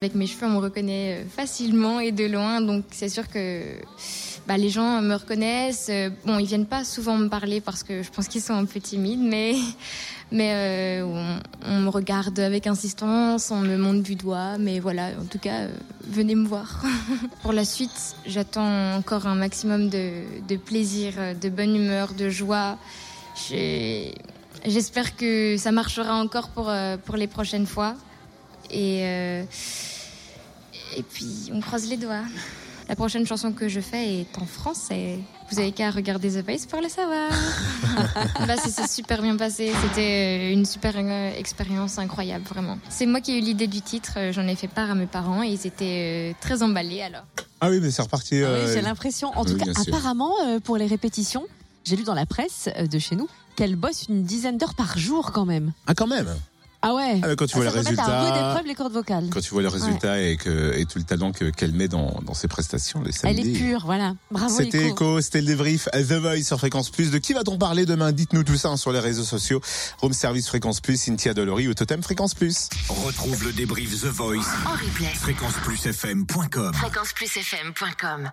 Avec mes cheveux, on me reconnaît euh, facilement et de loin, donc c'est sûr que bah, les gens me reconnaissent. Euh, bon, ils viennent pas souvent me parler parce que je pense qu'ils sont un peu timides, mais mais euh, on, me regarde avec insistance, on me monte du doigt, mais voilà, en tout cas, euh, venez me voir. Pour la suite, j'attends encore un maximum de, de, plaisir, de bonne humeur, de joie. J'espère que ça marchera encore pour, pour les prochaines fois. Et, euh, et puis, on croise les doigts. La prochaine chanson que je fais est en français. Vous avez qu'à regarder The Voice pour le savoir. bah, c'est super bien passé. C'était une super euh, expérience incroyable, vraiment. C'est moi qui ai eu l'idée du titre. J'en ai fait part à mes parents et ils étaient euh, très emballés alors. Ah oui, mais c'est reparti. Ah oui, J'ai l'impression. En tout cas, apparemment, pour les répétitions, j'ai lu dans la presse de chez nous qu'elle bosse une dizaine d'heures par jour quand même. Ah, quand même ah ouais. Ah, quand tu vois le résultat. Les cordes vocales. Quand tu vois le résultat et que et tout le talent que qu'elle met dans dans ses prestations les samedis. Elle est pure, voilà. Bravo. C'était Echo, c'était le débrief The Voice sur Fréquence Plus. De qui va-t-on parler demain? Dites-nous tout ça sur les réseaux sociaux. Room Service Fréquence Plus, Cynthia Delory ou Totem Fréquence Plus. Retrouve le débrief The Voice en replay. Fréquenceplusfm.com. Fréquenceplusfm.com.